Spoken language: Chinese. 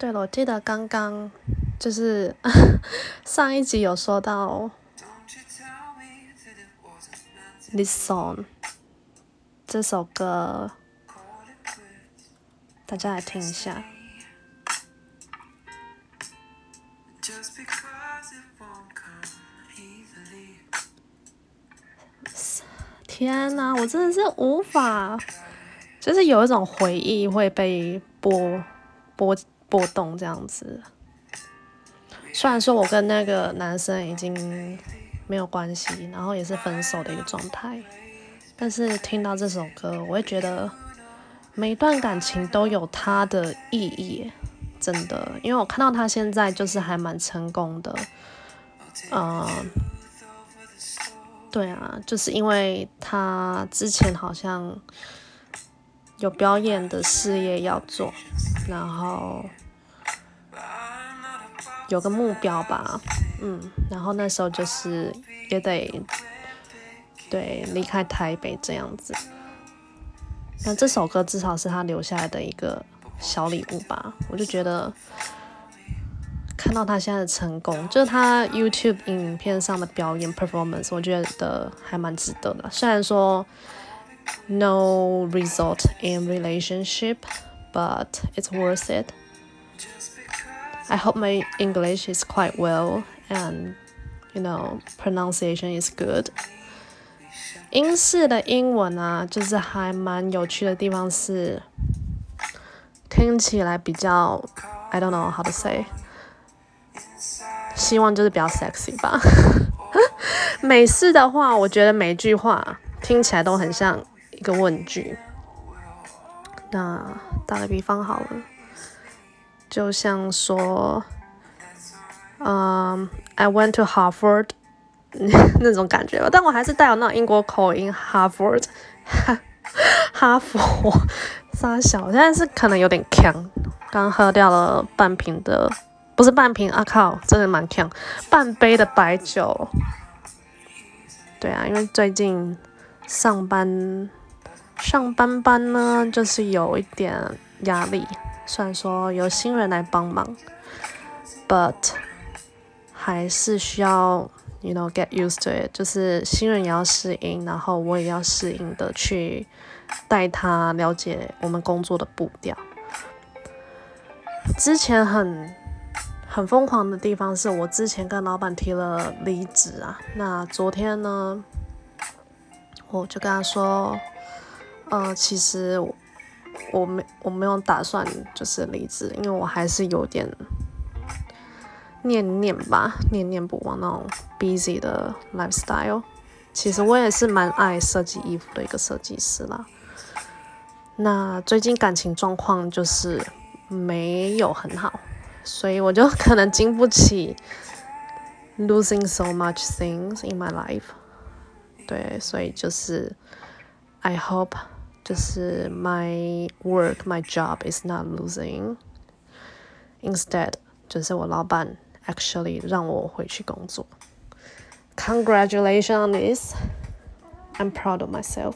对了，我记得刚刚就是 上一集有说到 this song 这首歌，大家来听一下。天呐，我真的是无法，就是有一种回忆会被波波波动这样子。虽然说我跟那个男生已经没有关系，然后也是分手的一个状态，但是听到这首歌，我会觉得每一段感情都有它的意义，真的。因为我看到他现在就是还蛮成功的，嗯。对啊，就是因为他之前好像有表演的事业要做，然后有个目标吧，嗯，然后那时候就是也得对离开台北这样子。那这首歌至少是他留下来的一个小礼物吧，我就觉得。看到他现在的成功，就是他 YouTube 影片上的表演 performance，我觉得还蛮值得的。虽然说 no result in relationship, but it's worth it. I hope my English is quite well and you know pronunciation is good. 英式的英文啊，就是还蛮有趣的地方是，听起来比较 I don't know how to say。希望就是比较 sexy 吧。美式的话，我觉得每句话听起来都很像一个问句。那打个比方好了，就像说，嗯，I went to Harvard 那种感觉吧。但我还是带有那种英国口音，Harvard，哈佛，沙小，现在是可能有点呛，刚喝掉了半瓶的。不是半瓶啊！靠，真的蛮强，半杯的白酒。对啊，因为最近上班上班班呢，就是有一点压力。虽然说有新人来帮忙，but 还是需要，you know get used to it，就是新人也要适应，然后我也要适应的去带他了解我们工作的步调。之前很。很疯狂的地方是我之前跟老板提了离职啊，那昨天呢，我就跟他说，呃，其实我没我没有打算就是离职，因为我还是有点念念吧，念念不忘那种 busy 的 lifestyle。其实我也是蛮爱设计衣服的一个设计师啦。那最近感情状况就是没有很好。所以我就可能经不起 losing so much things in my life。对，所以就是 I hope 就是 my work my job is not losing。Instead，就是我老板 actually 让我回去工作。Congratulations on this. I'm proud of myself.